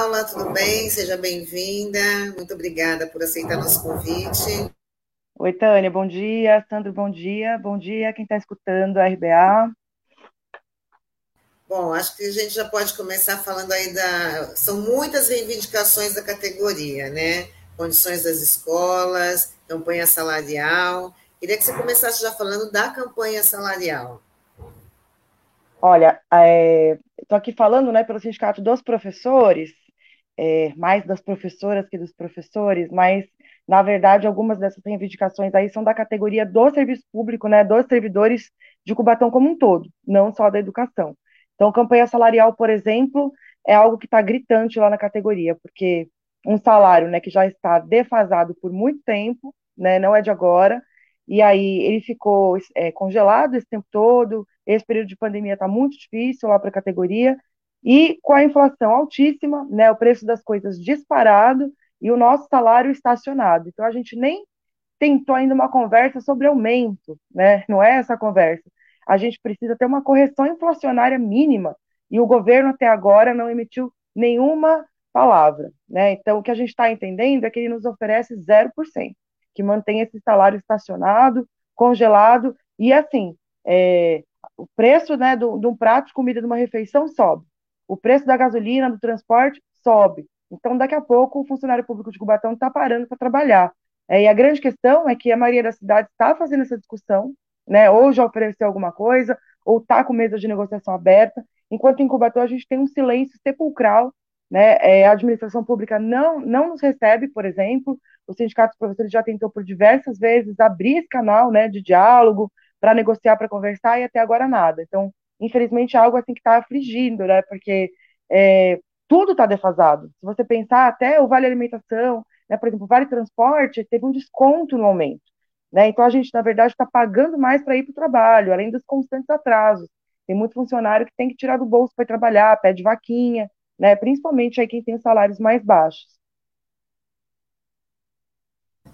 Paula, tudo bem? Seja bem-vinda. Muito obrigada por aceitar nosso convite. Oi, Tânia, bom dia. Sandro, bom dia. Bom dia quem está escutando a RBA. Bom, acho que a gente já pode começar falando aí da. São muitas reivindicações da categoria, né? Condições das escolas, campanha salarial. Queria que você começasse já falando da campanha salarial. Olha, estou é, aqui falando né, pelo Sindicato dos Professores, é, mais das professoras que dos professores, mas, na verdade, algumas dessas reivindicações aí são da categoria do serviço público, né, dos servidores de Cubatão como um todo, não só da educação. Então, campanha salarial, por exemplo, é algo que está gritante lá na categoria, porque um salário né, que já está defasado por muito tempo, né, não é de agora, e aí ele ficou é, congelado esse tempo todo, esse período de pandemia está muito difícil lá para a categoria, e com a inflação altíssima, né, o preço das coisas disparado e o nosso salário estacionado. Então a gente nem tentou ainda uma conversa sobre aumento, né? Não é essa conversa. A gente precisa ter uma correção inflacionária mínima e o governo até agora não emitiu nenhuma palavra, né? Então o que a gente está entendendo é que ele nos oferece 0%, que mantém esse salário estacionado, congelado e assim, é, o preço né, de um prato de comida de uma refeição sobe, o preço da gasolina, do transporte sobe. Então, daqui a pouco, o funcionário público de Cubatão está parando para trabalhar. É, e a grande questão é que a maioria das cidades está fazendo essa discussão, né, ou já ofereceu alguma coisa, ou está com mesa de negociação aberta, enquanto em Cubatão a gente tem um silêncio sepulcral, né, é, a administração pública não, não nos recebe, por exemplo, o sindicato dos professores já tentou por diversas vezes abrir esse canal né, de diálogo, para negociar, para conversar, e até agora nada. Então, infelizmente, algo assim que está afligindo, né? Porque é, tudo está defasado. Se você pensar até o vale alimentação, né, por exemplo, o vale transporte teve um desconto no aumento. Né? Então, a gente, na verdade, está pagando mais para ir para o trabalho, além dos constantes atrasos. Tem muito funcionário que tem que tirar do bolso para trabalhar, pede vaquinha, né? principalmente aí quem tem salários mais baixos.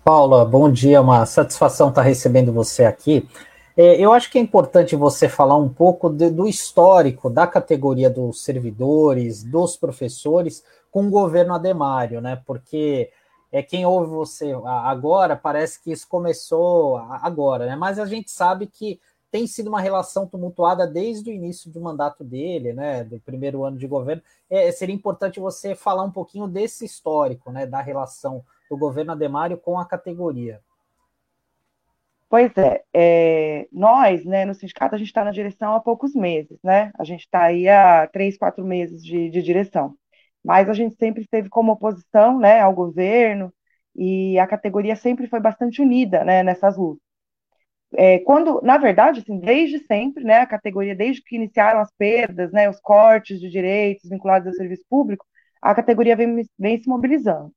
Paula, bom dia, uma satisfação estar recebendo você aqui. É, eu acho que é importante você falar um pouco de, do histórico da categoria dos servidores, dos professores, com o governo Ademário, né? Porque é quem ouve você agora parece que isso começou agora, né? Mas a gente sabe que tem sido uma relação tumultuada desde o início do mandato dele, né? Do primeiro ano de governo. É, seria importante você falar um pouquinho desse histórico, né? Da relação do governo Ademário com a categoria. Pois é, é, nós, né, no sindicato, a gente está na direção há poucos meses, né? A gente está aí há três, quatro meses de, de, direção. Mas a gente sempre esteve como oposição, né, ao governo, e a categoria sempre foi bastante unida, né, nessas lutas. É, quando, na verdade, assim, desde sempre, né, a categoria, desde que iniciaram as perdas, né, os cortes de direitos vinculados ao serviço público, a categoria vem, vem se mobilizando.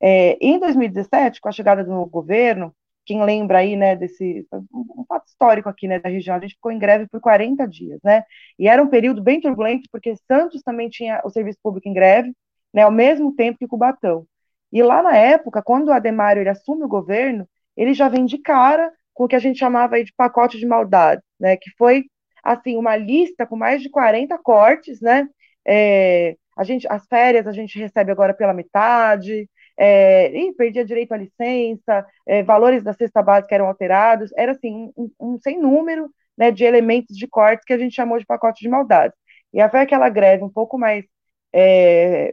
É, em 2017, com a chegada do governo, quem lembra aí, né, desse um fato histórico aqui, né, da região, a gente ficou em greve por 40 dias, né, e era um período bem turbulento, porque Santos também tinha o serviço público em greve, né, ao mesmo tempo que Cubatão. E lá na época, quando o Ademário ele assume o governo, ele já vem de cara com o que a gente chamava aí de pacote de maldade, né, que foi, assim, uma lista com mais de 40 cortes, né, é, a gente, as férias a gente recebe agora pela metade, é, ih, perdia direito à licença, é, valores da cesta básica eram alterados, era assim, um, um sem número né, de elementos de cortes que a gente chamou de pacote de maldade. E foi aquela greve um pouco mais, é,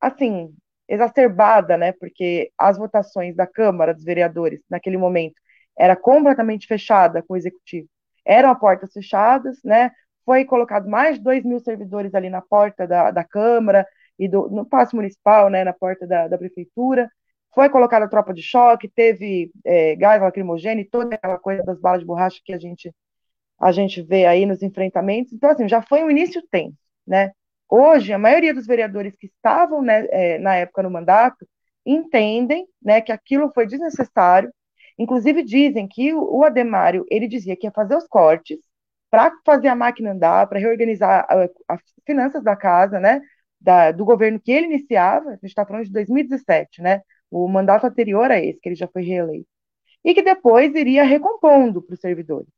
assim, exacerbada, né, porque as votações da Câmara dos Vereadores, naquele momento, era completamente fechada com o Executivo. Eram portas fechadas, né, foi colocado mais de 2 mil servidores ali na porta da, da Câmara, e do, no passo municipal, né, na porta da, da prefeitura. Foi colocada a tropa de choque, teve é, gás lacrimogêneo, toda aquela coisa das balas de borracha que a gente, a gente vê aí nos enfrentamentos. Então, assim, já foi um início tenso, né? Hoje, a maioria dos vereadores que estavam né, é, na época no mandato entendem né, que aquilo foi desnecessário. Inclusive, dizem que o, o Ademário ele dizia que ia fazer os cortes para fazer a máquina andar, para reorganizar as finanças da casa, né? Da, do governo que ele iniciava, a gente está falando de 2017, né? O mandato anterior a esse, que ele já foi reeleito. E que depois iria recompondo para os servidores.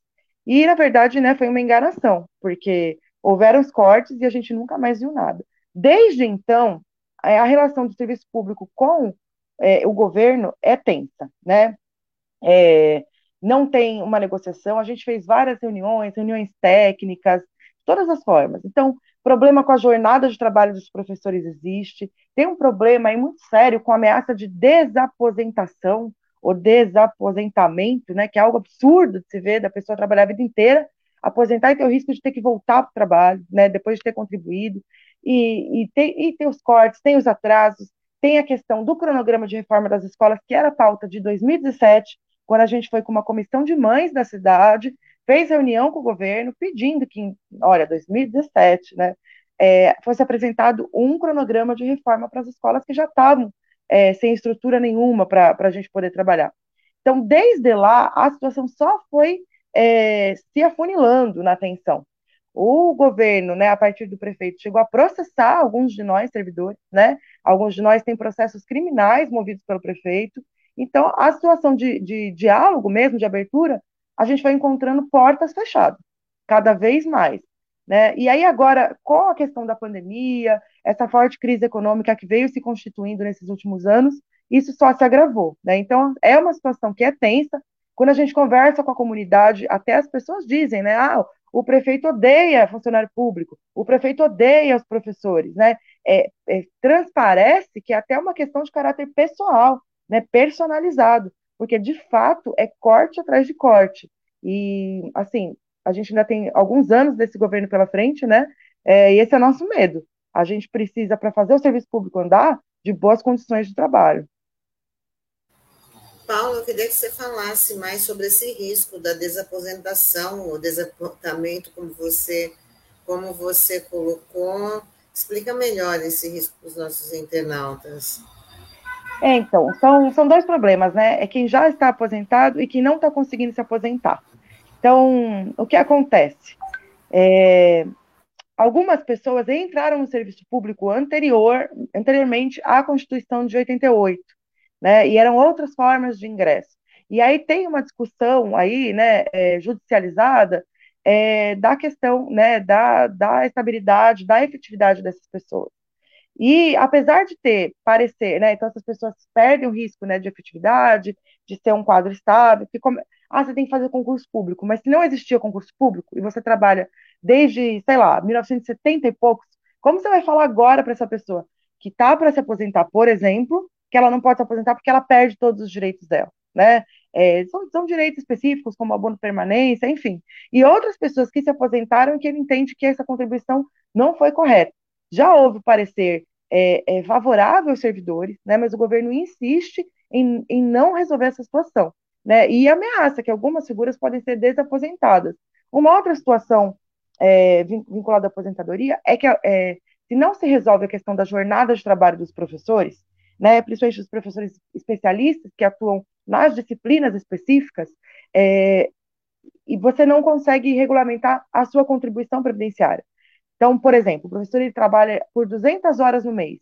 E, na verdade, né, foi uma enganação, porque houveram os cortes e a gente nunca mais viu nada. Desde então, é, a relação do serviço público com é, o governo é tensa, né? É, não tem uma negociação, a gente fez várias reuniões, reuniões técnicas, de todas as formas. Então, problema com a jornada de trabalho dos professores existe, tem um problema aí muito sério com a ameaça de desaposentação ou desaposentamento, né, que é algo absurdo de se ver, da pessoa trabalhar a vida inteira, aposentar e ter o risco de ter que voltar para o trabalho, né, depois de ter contribuído, e, e, tem, e tem os cortes, tem os atrasos, tem a questão do cronograma de reforma das escolas, que era pauta de 2017, quando a gente foi com uma comissão de mães da cidade, fez reunião com o governo pedindo que, olha, 2017, né, é, fosse apresentado um cronograma de reforma para as escolas que já estavam é, sem estrutura nenhuma para a gente poder trabalhar. Então, desde lá, a situação só foi é, se afunilando na atenção. O governo, né, a partir do prefeito, chegou a processar alguns de nós, servidores, né? Alguns de nós têm processos criminais movidos pelo prefeito, então, a situação de, de diálogo mesmo, de abertura, a gente vai encontrando portas fechadas, cada vez mais. Né? E aí, agora, com a questão da pandemia, essa forte crise econômica que veio se constituindo nesses últimos anos, isso só se agravou. Né? Então, é uma situação que é tensa. Quando a gente conversa com a comunidade, até as pessoas dizem, né? Ah, o prefeito odeia funcionário público, o prefeito odeia os professores, né? É, é, transparece que é até uma questão de caráter pessoal né, personalizado, porque de fato é corte atrás de corte. E, assim, a gente ainda tem alguns anos desse governo pela frente, né? É, e esse é o nosso medo. A gente precisa, para fazer o serviço público andar, de boas condições de trabalho. Paulo, eu queria que você falasse mais sobre esse risco da desaposentação, ou desapontamento, como você, como você colocou. Explica melhor esse risco para os nossos internautas. É, então, são, são dois problemas, né? É quem já está aposentado e quem não está conseguindo se aposentar. Então, o que acontece? É, algumas pessoas entraram no serviço público anterior, anteriormente à Constituição de 88, né? E eram outras formas de ingresso. E aí tem uma discussão aí, né, é, judicializada, é, da questão, né, da, da estabilidade, da efetividade dessas pessoas. E apesar de ter parecer, né, então essas pessoas perdem o risco, né, de efetividade, de ser um quadro estável, que come... ah, você tem que fazer concurso público, mas se não existia concurso público e você trabalha desde, sei lá, 1970 e poucos, como você vai falar agora para essa pessoa que está para se aposentar, por exemplo, que ela não pode se aposentar porque ela perde todos os direitos dela, né? É, são, são, direitos específicos, como abono permanência, enfim. E outras pessoas que se aposentaram e que ele entende que essa contribuição não foi correta. Já houve parecer é, é, favorável aos servidores, né, mas o governo insiste em, em não resolver essa situação. Né, e ameaça que algumas figuras podem ser desaposentadas. Uma outra situação é, vinculada à aposentadoria é que é, se não se resolve a questão da jornada de trabalho dos professores, né, principalmente dos professores especialistas que atuam nas disciplinas específicas, é, e você não consegue regulamentar a sua contribuição previdenciária. Então, por exemplo, o professor ele trabalha por 200 horas no mês,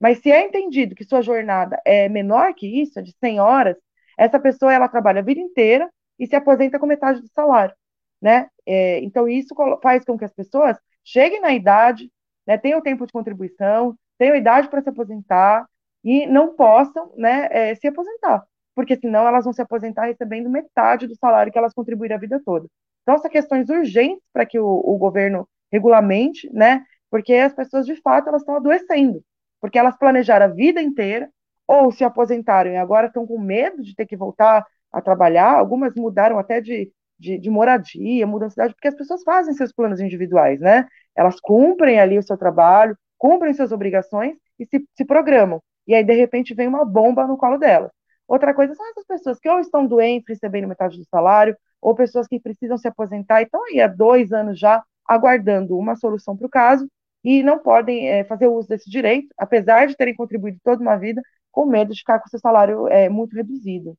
mas se é entendido que sua jornada é menor que isso, é de 100 horas, essa pessoa ela trabalha a vida inteira e se aposenta com metade do salário, né? É, então, isso faz com que as pessoas cheguem na idade, né, tenham tempo de contribuição, tenham idade para se aposentar e não possam né, é, se aposentar, porque senão elas vão se aposentar recebendo metade do salário que elas contribuíram a vida toda. Então, são questões urgentes para que o, o governo regulamente, né? Porque as pessoas, de fato, elas estão adoecendo, porque elas planejaram a vida inteira, ou se aposentaram e agora estão com medo de ter que voltar a trabalhar, algumas mudaram até de, de, de moradia, mudam de cidade, porque as pessoas fazem seus planos individuais, né? Elas cumprem ali o seu trabalho, cumprem suas obrigações e se, se programam. E aí, de repente, vem uma bomba no colo delas. Outra coisa são essas pessoas que ou estão doentes, recebendo metade do salário, ou pessoas que precisam se aposentar e estão aí há dois anos já aguardando uma solução para o caso e não podem é, fazer uso desse direito, apesar de terem contribuído toda uma vida, com medo de ficar com seu salário é, muito reduzido.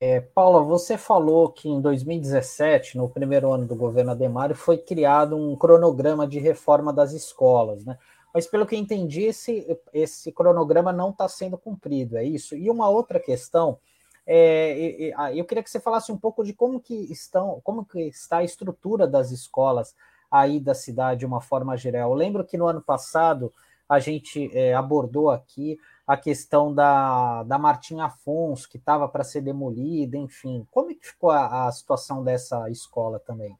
É, Paula, você falou que em 2017, no primeiro ano do governo Ademário, foi criado um cronograma de reforma das escolas, né? Mas pelo que entendi, esse, esse cronograma não está sendo cumprido, é isso? E uma outra questão é, ah, eu queria que você falasse um pouco de como que estão, como que está a estrutura das escolas aí da cidade de uma forma geral. Eu lembro que no ano passado a gente é, abordou aqui a questão da, da Martim Afonso, que estava para ser demolida, enfim. Como é que ficou a, a situação dessa escola também?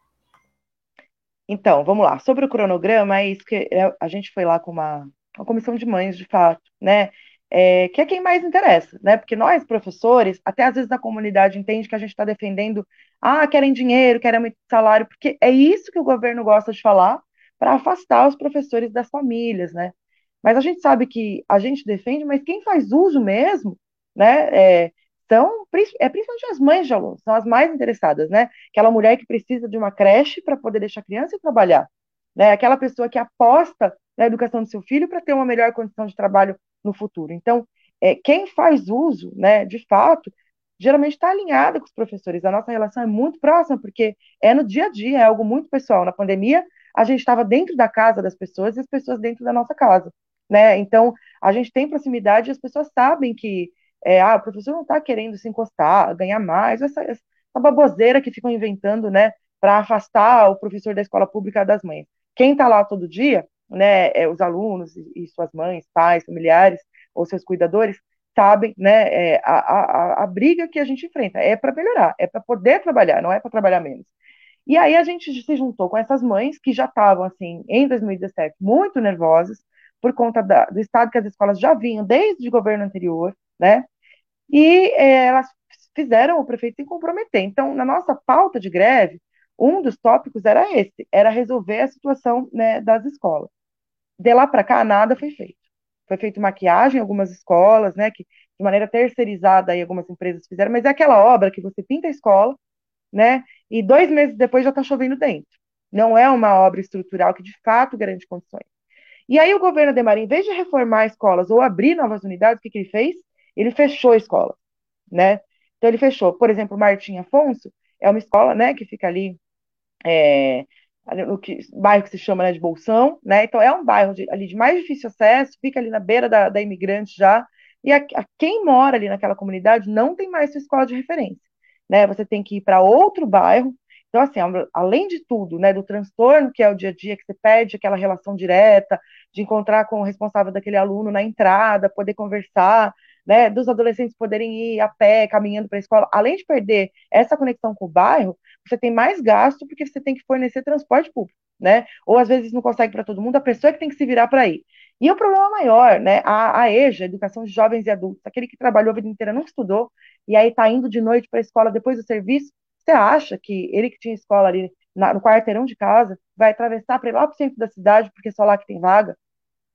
Então, vamos lá. Sobre o cronograma, é isso que é, a gente foi lá com uma, uma comissão de mães, de fato, né? É, que é quem mais interessa, né? Porque nós, professores, até às vezes na comunidade entende que a gente está defendendo, ah, querem dinheiro, querem muito salário, porque é isso que o governo gosta de falar para afastar os professores das famílias, né? Mas a gente sabe que a gente defende, mas quem faz uso mesmo, né, é, são é, principalmente as mães de alunos, são as mais interessadas, né? Aquela mulher que precisa de uma creche para poder deixar a criança e trabalhar, né? Aquela pessoa que aposta na educação do seu filho para ter uma melhor condição de trabalho no futuro. Então, é, quem faz uso, né, de fato, geralmente está alinhada com os professores. A nossa relação é muito próxima, porque é no dia a dia, é algo muito pessoal. Na pandemia, a gente estava dentro da casa das pessoas e as pessoas dentro da nossa casa né? Então, a gente tem proximidade e as pessoas sabem que é, ah, o professor não está querendo se encostar, ganhar mais, essa, essa baboseira que ficam inventando, né, para afastar o professor da escola pública das mães. Quem está lá todo dia, né, é, os alunos e, suas mães, pais, familiares ou seus cuidadores, sabem, né, é, a, a, a briga que a gente enfrenta é para melhorar, é para poder trabalhar, não é para trabalhar menos. E aí a gente se juntou com essas mães que já estavam, assim, em 2017, muito nervosas, por conta da, do estado que as escolas já vinham desde o governo anterior, né? E é, elas fizeram o prefeito se comprometer. Então, na nossa pauta de greve, um dos tópicos era esse, era resolver a situação né, das escolas. De lá para cá, nada foi feito. Foi feito maquiagem em algumas escolas, né, que de maneira terceirizada aí algumas empresas fizeram, mas é aquela obra que você pinta a escola, né, e dois meses depois já está chovendo dentro. Não é uma obra estrutural que de fato garante condições. E aí o governo Ademar, em vez de reformar escolas ou abrir novas unidades, o que, que ele fez? Ele fechou escola, né? Então ele fechou. Por exemplo, Martim Afonso é uma escola, né, que fica ali é, no que, bairro que se chama né, de Bolsão, né? Então é um bairro de, ali de mais difícil acesso, fica ali na beira da, da imigrante já. E a, a, quem mora ali naquela comunidade não tem mais sua escola de referência, né? Você tem que ir para outro bairro então, assim, além de tudo, né, do transtorno que é o dia a dia, que você perde aquela relação direta, de encontrar com o responsável daquele aluno na entrada, poder conversar, né, dos adolescentes poderem ir a pé, caminhando para a escola, além de perder essa conexão com o bairro, você tem mais gasto porque você tem que fornecer transporte público, né? Ou às vezes não consegue para todo mundo, a pessoa é que tem que se virar para ir. E o problema maior, né, a, a EJA, Educação de Jovens e Adultos, aquele que trabalhou a vida inteira, não estudou, e aí está indo de noite para a escola depois do serviço, você acha que ele que tinha escola ali na, no quarteirão de casa vai atravessar para ir lá para o centro da cidade, porque é só lá que tem vaga?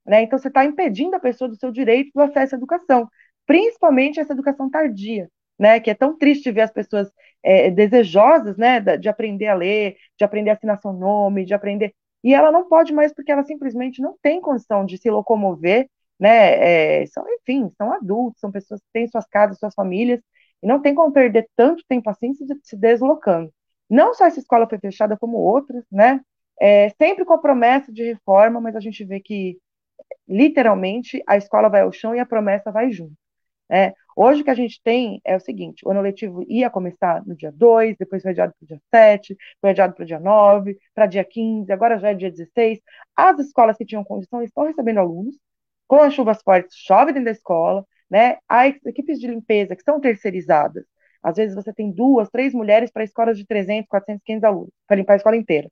Né? Então, você está impedindo a pessoa do seu direito do acesso à educação, principalmente essa educação tardia, né? que é tão triste ver as pessoas é, desejosas né, de aprender a ler, de aprender a assinar seu nome, de aprender. E ela não pode mais porque ela simplesmente não tem condição de se locomover, né? É, são, enfim, são adultos, são pessoas que têm suas casas, suas famílias, e não tem como perder tanto tempo assim se deslocando. Não só essa escola foi fechada, como outras, né? É, sempre com a promessa de reforma, mas a gente vê que, literalmente, a escola vai ao chão e a promessa vai junto. Né? Hoje o que a gente tem é o seguinte: o ano letivo ia começar no dia 2, depois foi adiado para o dia 7, foi adiado para o dia 9, para dia 15, agora já é dia 16. As escolas que tinham condição estão recebendo alunos, com as chuvas fortes, chove dentro da escola, né? As equipes de limpeza que são terceirizadas, às vezes você tem duas, três mulheres para escolas de 300, 400, 500 alunos, para limpar a escola inteira,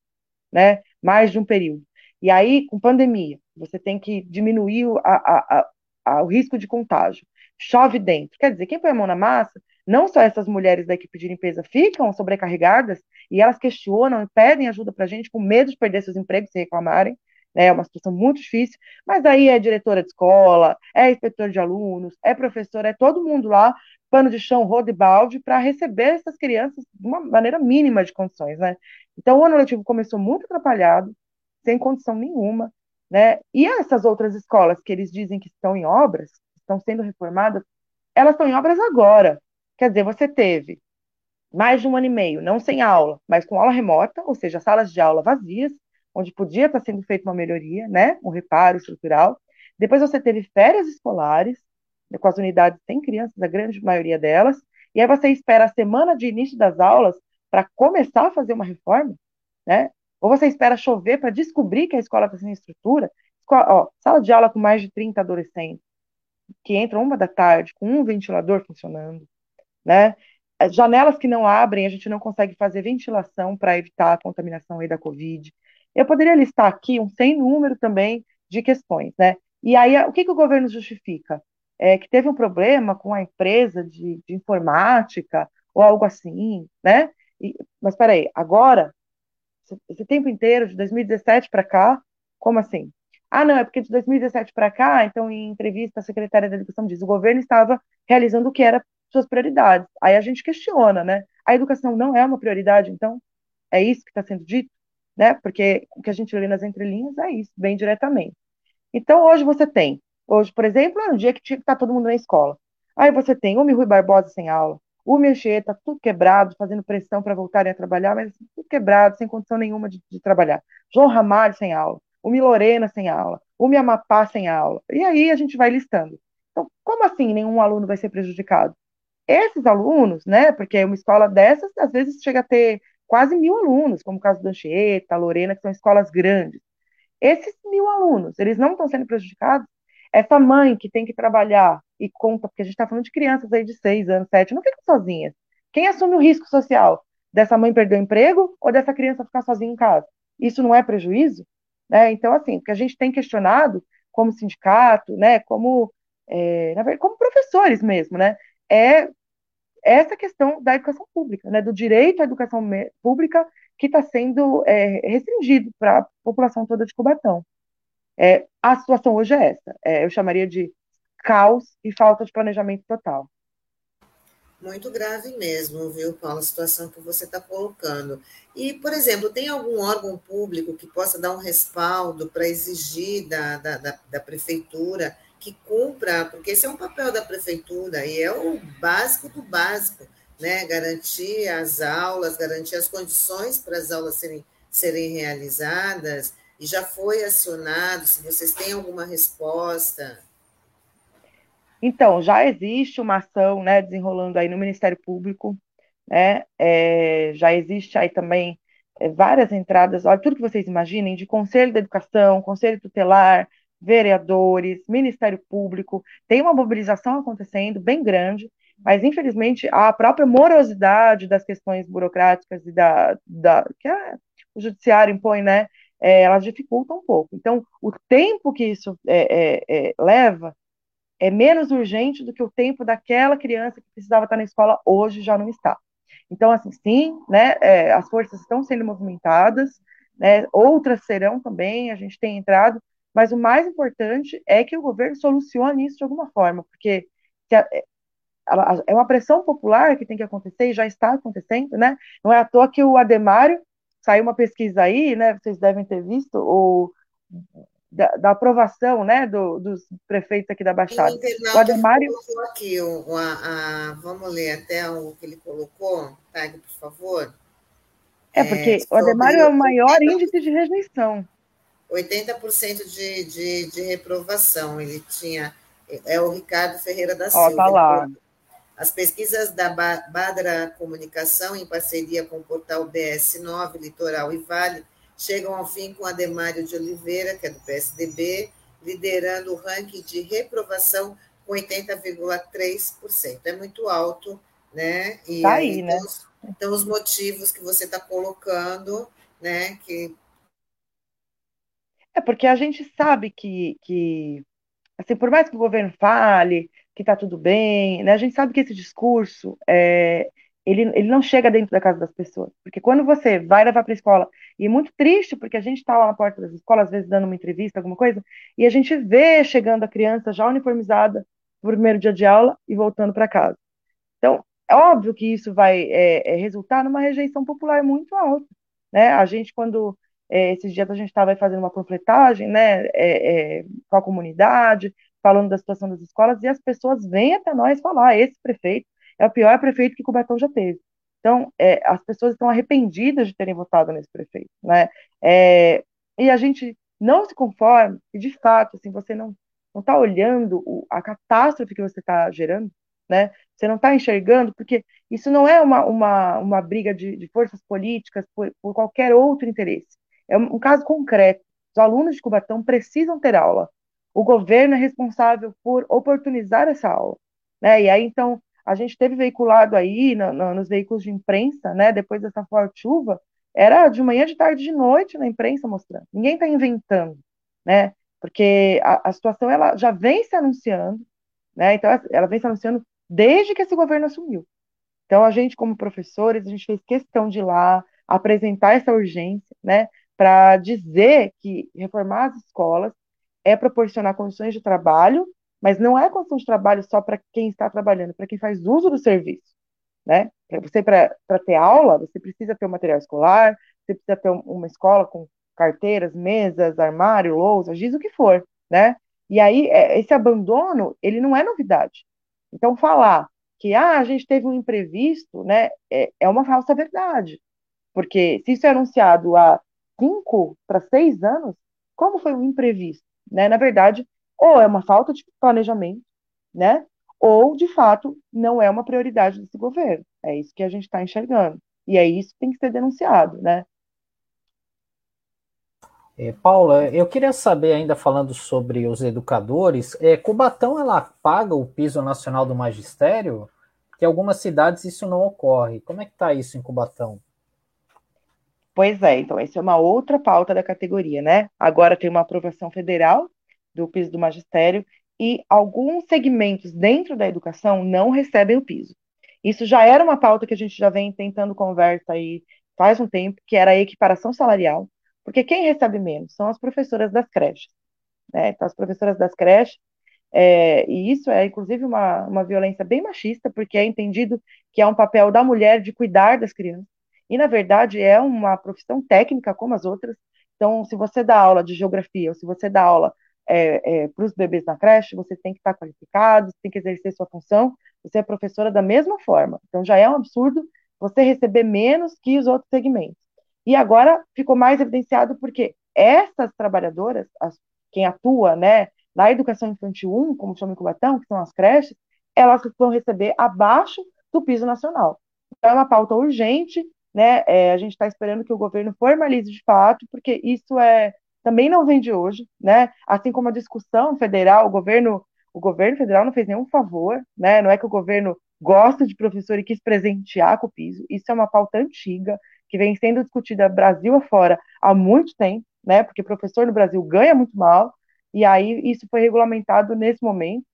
né? Mais de um período. E aí, com pandemia, você tem que diminuir a, a, a, o risco de contágio. Chove dentro. Quer dizer, quem põe a mão na massa, não só essas mulheres da equipe de limpeza ficam sobrecarregadas e elas questionam e pedem ajuda para a gente com medo de perder seus empregos se reclamarem, né, é uma situação muito difícil, mas aí é diretora de escola, é inspetor de alunos, é professor, é todo mundo lá, pano de chão, rodo e balde, para receber essas crianças de uma maneira mínima de condições, né? Então, o ano letivo começou muito atrapalhado, sem condição nenhuma, né? E essas outras escolas que eles dizem que estão em obras, estão sendo reformadas, elas estão em obras agora. Quer dizer, você teve mais de um ano e meio, não sem aula, mas com aula remota, ou seja, salas de aula vazias, onde podia estar sendo feita uma melhoria, né, um reparo estrutural. Depois você teve férias escolares, né, com as unidades sem crianças, a grande maioria delas, e aí você espera a semana de início das aulas para começar a fazer uma reforma, né? Ou você espera chover para descobrir que a escola está sem estrutura? Escola, ó, sala de aula com mais de 30 adolescentes, que entram uma da tarde, com um ventilador funcionando, né? Janelas que não abrem, a gente não consegue fazer ventilação para evitar a contaminação aí da Covid. Eu poderia listar aqui um sem número também de questões, né? E aí, o que, que o governo justifica? É que teve um problema com a empresa de, de informática ou algo assim, né? E, mas espera aí, agora, esse tempo inteiro, de 2017 para cá, como assim? Ah, não, é porque de 2017 para cá, então, em entrevista, a secretária da Educação diz o governo estava realizando o que era suas prioridades. Aí a gente questiona, né? A educação não é uma prioridade, então, é isso que está sendo dito, né? Porque o que a gente lê nas entrelinhas é isso, bem diretamente. Então, hoje você tem, hoje, por exemplo, é um dia que tinha que estar tá todo mundo na escola. Aí você tem o Rui Barbosa sem aula, o Mexeta, tudo quebrado, fazendo pressão para voltarem a trabalhar, mas tudo quebrado, sem condição nenhuma de, de trabalhar. João Ramalho sem aula, o Milorena sem aula, o Miamapá sem aula. E aí a gente vai listando. Então, como assim nenhum aluno vai ser prejudicado? Esses alunos, né, porque uma escola dessas, às vezes chega a ter quase mil alunos, como o caso do Anchieta, Lorena, que são escolas grandes. Esses mil alunos, eles não estão sendo prejudicados? Essa mãe que tem que trabalhar e conta, porque a gente está falando de crianças aí de seis anos, sete, não ficam sozinhas. Quem assume o risco social? Dessa mãe perder o emprego ou dessa criança ficar sozinha em casa? Isso não é prejuízo? Né? Então, assim, o que a gente tem questionado como sindicato, né, como, é, na verdade, como professores mesmo, né, é essa questão da educação pública, né, do direito à educação pública que está sendo é, restringido para a população toda de Cubatão. É, a situação hoje é essa. É, eu chamaria de caos e falta de planejamento total. Muito grave mesmo, viu, Paulo, a situação que você está colocando. E, por exemplo, tem algum órgão público que possa dar um respaldo para exigir da, da, da, da prefeitura que cumpra, porque esse é um papel da prefeitura e é o básico do básico, né? Garantir as aulas, garantir as condições para as aulas serem, serem realizadas, e já foi acionado, se vocês têm alguma resposta. Então, já existe uma ação, né, desenrolando aí no Ministério Público, né, é, já existe aí também é, várias entradas, olha, tudo que vocês imaginem, de Conselho da Educação, Conselho Tutelar, vereadores, Ministério Público, tem uma mobilização acontecendo bem grande, mas infelizmente a própria morosidade das questões burocráticas e da, da que a, o judiciário impõe, né, é, elas dificultam um pouco. Então, o tempo que isso é, é, é, leva é menos urgente do que o tempo daquela criança que precisava estar na escola hoje já não está. Então, assim, sim, né, é, as forças estão sendo movimentadas, né, outras serão também, a gente tem entrado, mas o mais importante é que o governo solucione isso de alguma forma, porque é, é uma pressão popular que tem que acontecer e já está acontecendo, né? Não é à toa que o Ademário saiu uma pesquisa aí, né? Vocês devem ter visto, o, da, da aprovação, né, do, dos prefeitos aqui da Baixada. O Ademário colocou aqui, o, a, a, vamos ler até o que ele colocou, Tag, por favor. É, porque é, o Ademário é o maior índice de rejeição. 80% de, de, de reprovação. Ele tinha. É o Ricardo Ferreira da Silva. Ó, tá lá. As pesquisas da Badra Comunicação, em parceria com o portal BS9, Litoral e Vale, chegam ao fim com Ademário de Oliveira, que é do PSDB, liderando o ranking de reprovação com 80,3%. É muito alto, né? E tá aí, né? Então, os motivos que você está colocando, né? Que é porque a gente sabe que, que assim, por mais que o governo fale que está tudo bem, né, a gente sabe que esse discurso é, ele, ele não chega dentro da casa das pessoas. Porque quando você vai levar para a escola, e é muito triste, porque a gente está lá na porta das escolas, às vezes dando uma entrevista, alguma coisa, e a gente vê chegando a criança já uniformizada no primeiro dia de aula e voltando para casa. Então, é óbvio que isso vai é, é, resultar numa rejeição popular muito alta. Né? A gente, quando é, esses dias a gente estava fazendo uma panfletagem, né, é, é, com a comunidade, falando da situação das escolas, e as pessoas vêm até nós falar: ah, esse prefeito é o pior prefeito que Cubatão já teve. Então, é, as pessoas estão arrependidas de terem votado nesse prefeito, né? É, e a gente não se conforma, e de fato, assim, você não não está olhando o, a catástrofe que você está gerando, né? Você não está enxergando, porque isso não é uma, uma, uma briga de, de forças políticas por, por qualquer outro interesse É um, um caso concreto. Os alunos de Cubatão precisam ter aula. O governo é responsável por oportunizar essa aula. Né? E aí, então, a gente teve veiculado aí no, no, nos veículos de imprensa, né, depois dessa forte chuva, era de manhã, de tarde, de noite na imprensa mostrando. Ninguém está inventando, né? Porque a, a, situação ela já vem se anunciando, né? Então ela vem se anunciando desde que esse governo assumiu. Então a gente, como professores, a gente fez questão de ir lá apresentar essa urgência, né? Para dizer que reformar as escolas é proporcionar condições de trabalho mas não é condição de trabalho só para quem está trabalhando, para quem faz uso do serviço, né? Você para ter aula, você precisa ter o um material escolar, você precisa ter uma escola com carteiras, mesas, armário, lousa, diz o que for, né? E aí é, esse abandono, ele não é novidade. Então falar que ah, a gente teve um imprevisto, né, é, é uma falsa verdade, porque se isso é anunciado há cinco para seis anos, como foi um imprevisto, né? Na verdade, ou é uma falta de planejamento, né? Ou, de fato, não é uma prioridade desse governo. É isso que a gente está enxergando. E é isso que tem que ser denunciado, né? É, Paula, eu queria saber, ainda falando sobre os educadores, é, Cubatão ela paga o piso nacional do magistério? Em algumas cidades isso não ocorre. Como é que está isso em Cubatão? Pois é, então, essa é uma outra pauta da categoria, né? Agora tem uma aprovação federal do piso do magistério e alguns segmentos dentro da educação não recebem o piso. Isso já era uma pauta que a gente já vem tentando conversa aí faz um tempo, que era a equiparação salarial, porque quem recebe menos são as professoras das creches. Né? Então, as professoras das creches, é, e isso é inclusive uma, uma violência bem machista, porque é entendido que é um papel da mulher de cuidar das crianças, e na verdade é uma profissão técnica como as outras. Então, se você dá aula de geografia, ou se você dá aula é, é, para os bebês na creche, você tem que estar qualificado, você tem que exercer sua função, você é professora da mesma forma. Então já é um absurdo você receber menos que os outros segmentos. E agora ficou mais evidenciado porque essas trabalhadoras, as, quem atua né, na educação infantil 1, como chama em Cubatão, que são as creches, elas vão receber abaixo do piso nacional. Então é uma pauta urgente, né? É, a gente está esperando que o governo formalize de fato, porque isso é também não vem de hoje, né? Assim como a discussão federal, o governo, o governo federal não fez nenhum favor, né? Não é que o governo gosta de professor e quis presentear com o piso. Isso é uma pauta antiga que vem sendo discutida Brasil afora há muito tempo, né? Porque professor no Brasil ganha muito mal e aí isso foi regulamentado nesse momento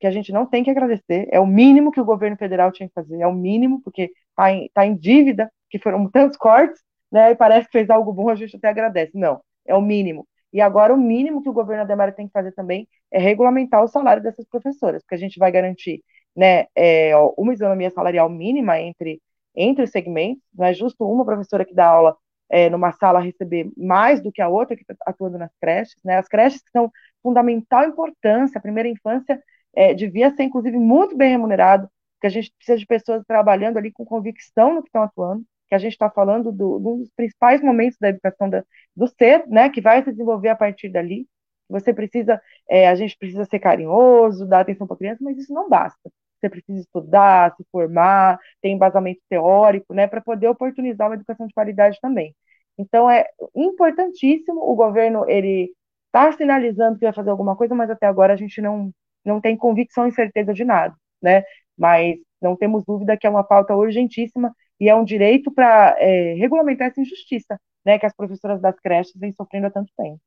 que a gente não tem que agradecer. É o mínimo que o governo federal tinha que fazer, é o mínimo porque está em, tá em dívida, que foram tantos cortes, né? E parece que fez algo bom, a gente até agradece. Não, é o mínimo. E agora o mínimo que o governo Ademar tem que fazer também é regulamentar o salário dessas professoras, porque a gente vai garantir né, é, uma isonomia salarial mínima entre, entre os segmentos, não é justo uma professora que dá aula é, numa sala receber mais do que a outra que está atuando nas creches, né, as creches que são fundamental importância, a primeira infância é, devia ser, inclusive, muito bem remunerado, porque a gente precisa de pessoas trabalhando ali com convicção no que estão atuando, que a gente está falando do, um dos principais momentos da educação da, do ser, né, que vai se desenvolver a partir dali. Você precisa, é, a gente precisa ser carinhoso, dar atenção para a criança, mas isso não basta. Você precisa estudar, se formar, ter embasamento teórico, né, para poder oportunizar uma educação de qualidade também. Então é importantíssimo o governo ele está sinalizando que vai fazer alguma coisa, mas até agora a gente não não tem convicção e certeza de nada, né? Mas não temos dúvida que é uma pauta urgentíssima e é um direito para é, regulamentar essa injustiça, né, que as professoras das creches vêm sofrendo há tanto tempo.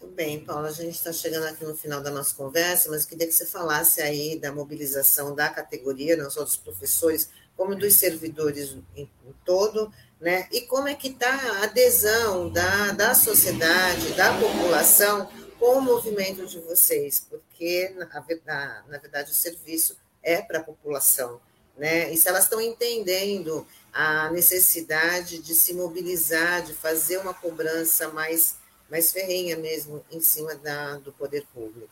Muito bem, Paula, a gente está chegando aqui no final da nossa conversa, mas queria que você falasse aí da mobilização da categoria, não só dos professores, como dos servidores em, em todo, né? E como é que está a adesão da, da sociedade, da população com o movimento de vocês, porque, na, na, na verdade, o serviço é para a população né? E se elas estão entendendo a necessidade de se mobilizar, de fazer uma cobrança mais, mais ferrenha mesmo em cima da, do poder público.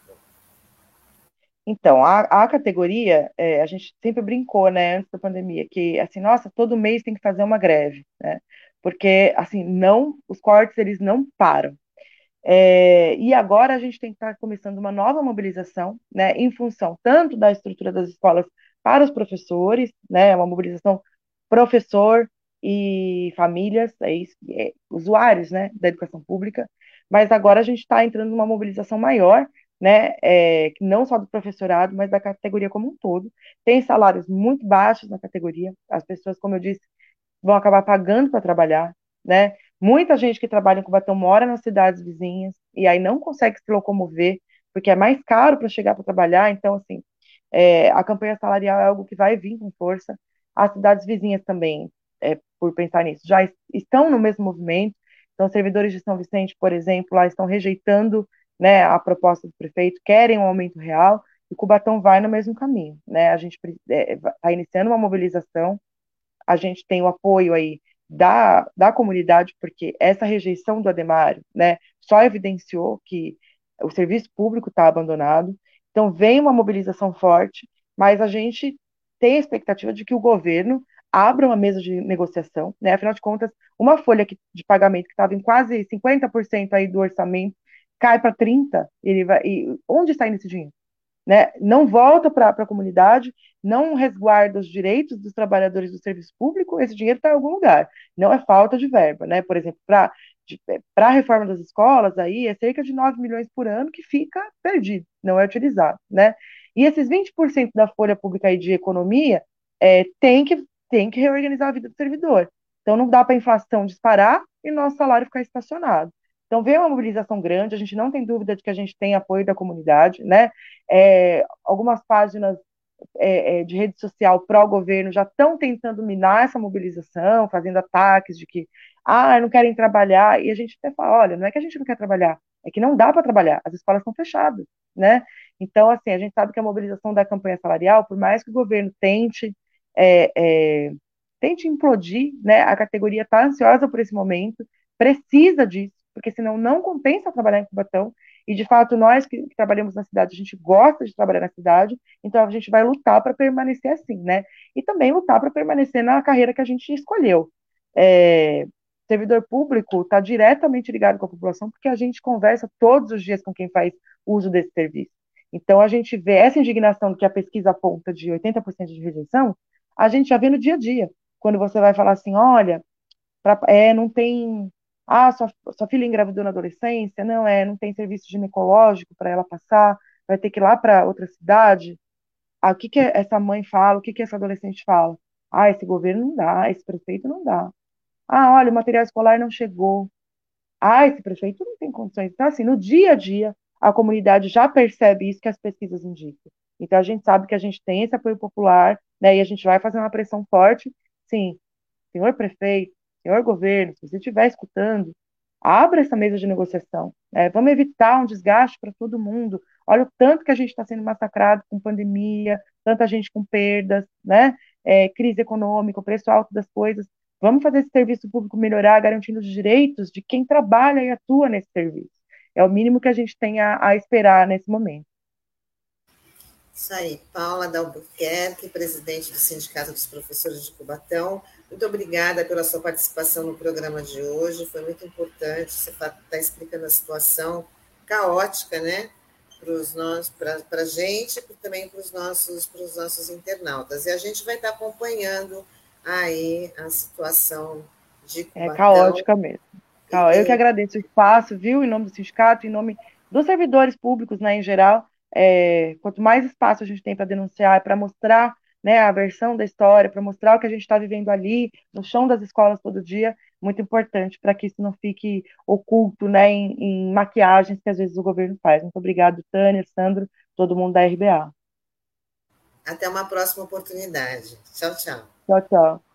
Então, a, a categoria, é, a gente sempre brincou, né, antes da pandemia, que, assim, nossa, todo mês tem que fazer uma greve, né, porque, assim, não, os cortes, eles não param. É, e agora a gente tem que estar começando uma nova mobilização, né, em função tanto da estrutura das escolas para os professores, né, uma mobilização professor, e famílias, é isso, é, usuários né, da educação pública, mas agora a gente está entrando numa mobilização maior, né, é, não só do professorado, mas da categoria como um todo. Tem salários muito baixos na categoria, as pessoas, como eu disse, vão acabar pagando para trabalhar, né? Muita gente que trabalha em Cubatão mora nas cidades vizinhas e aí não consegue se locomover, porque é mais caro para chegar para trabalhar, então, assim, é, a campanha salarial é algo que vai vir com força. As cidades vizinhas também, é, por pensar nisso, já estão no mesmo movimento. Então, servidores de São Vicente, por exemplo, lá estão rejeitando né, a proposta do prefeito, querem um aumento real, e Cubatão vai no mesmo caminho. Né? A gente está é, tá iniciando uma mobilização, a gente tem o apoio aí da, da comunidade, porque essa rejeição do Ademário né, só evidenciou que o serviço público está abandonado, então vem uma mobilização forte, mas a gente tem a expectativa de que o governo abra uma mesa de negociação, né? Afinal de contas, uma folha de pagamento que estava em quase 50% aí do orçamento cai para 30, ele vai, e onde está indo esse dinheiro? Né? Não volta para a comunidade, não resguarda os direitos dos trabalhadores do serviço público, esse dinheiro está em algum lugar. Não é falta de verba, né? Por exemplo, para para a reforma das escolas, aí é cerca de 9 milhões por ano que fica perdido, não é utilizado, né? E esses 20% da folha pública aí de economia é, tem que tem que reorganizar a vida do servidor. Então não dá para a inflação disparar e nosso salário ficar estacionado. Então veio uma mobilização grande, a gente não tem dúvida de que a gente tem apoio da comunidade, né? É, algumas páginas é, é de rede social pró-governo já estão tentando minar essa mobilização, fazendo ataques de que, ah, não querem trabalhar, e a gente até fala, olha, não é que a gente não quer trabalhar, é que não dá para trabalhar, as escolas estão fechadas, né? Então, assim, a gente sabe que a mobilização da campanha salarial, por mais que o governo tente é, é, tente implodir, né? A categoria está ansiosa por esse momento, precisa disso, porque senão não compensa trabalhar em Cubatão. E de fato, nós que, que trabalhamos na cidade, a gente gosta de trabalhar na cidade, então a gente vai lutar para permanecer assim, né? E também lutar para permanecer na carreira que a gente escolheu. É, servidor público está diretamente ligado com a população, porque a gente conversa todos os dias com quem faz uso desse serviço. Então, a gente vê essa indignação que a pesquisa aponta de 80% de rejeição, a gente já vê no dia a dia. Quando você vai falar assim, olha, pra, é, não tem. Ah, sua, sua filha engravidou na adolescência? Não, é, não tem serviço ginecológico para ela passar, vai ter que ir lá para outra cidade. Ah, o que, que essa mãe fala? O que, que essa adolescente fala? Ah, esse governo não dá, esse prefeito não dá. Ah, olha, o material escolar não chegou. Ah, esse prefeito não tem condições. Então, assim, no dia a dia, a comunidade já percebe isso que as pesquisas indicam. Então, a gente sabe que a gente tem esse apoio popular, né, e a gente vai fazer uma pressão forte. Sim, senhor prefeito, senhor governo, se você estiver escutando, abra essa mesa de negociação. Né, vamos evitar um desgaste para todo mundo. Olha o tanto que a gente está sendo massacrado com pandemia, tanta gente com perdas, né, é, crise econômica, o preço alto das coisas. Vamos fazer esse serviço público melhorar, garantindo os direitos de quem trabalha e atua nesse serviço. É o mínimo que a gente tem a, a esperar nesse momento. Isso aí, Paula Dalbuquerque, presidente do Sindicato dos Professores de Cubatão. Muito obrigada pela sua participação no programa de hoje, foi muito importante. Você está explicando a situação caótica, né? Para a gente e também para os nossos, os nossos internautas. E a gente vai estar acompanhando aí a situação de é Cubatão. É caótica mesmo. Eu que agradeço o espaço, viu, em nome do sindicato, em nome dos servidores públicos, né, em geral, é, quanto mais espaço a gente tem para denunciar, para mostrar né, a versão da história, para mostrar o que a gente está vivendo ali, no chão das escolas todo dia, muito importante para que isso não fique oculto né, em, em, maquiagens que às vezes o governo faz. Muito obrigado, Tânia, Sandro, todo mundo da RBA. Até uma próxima oportunidade. Tchau, tchau. Tchau, tchau.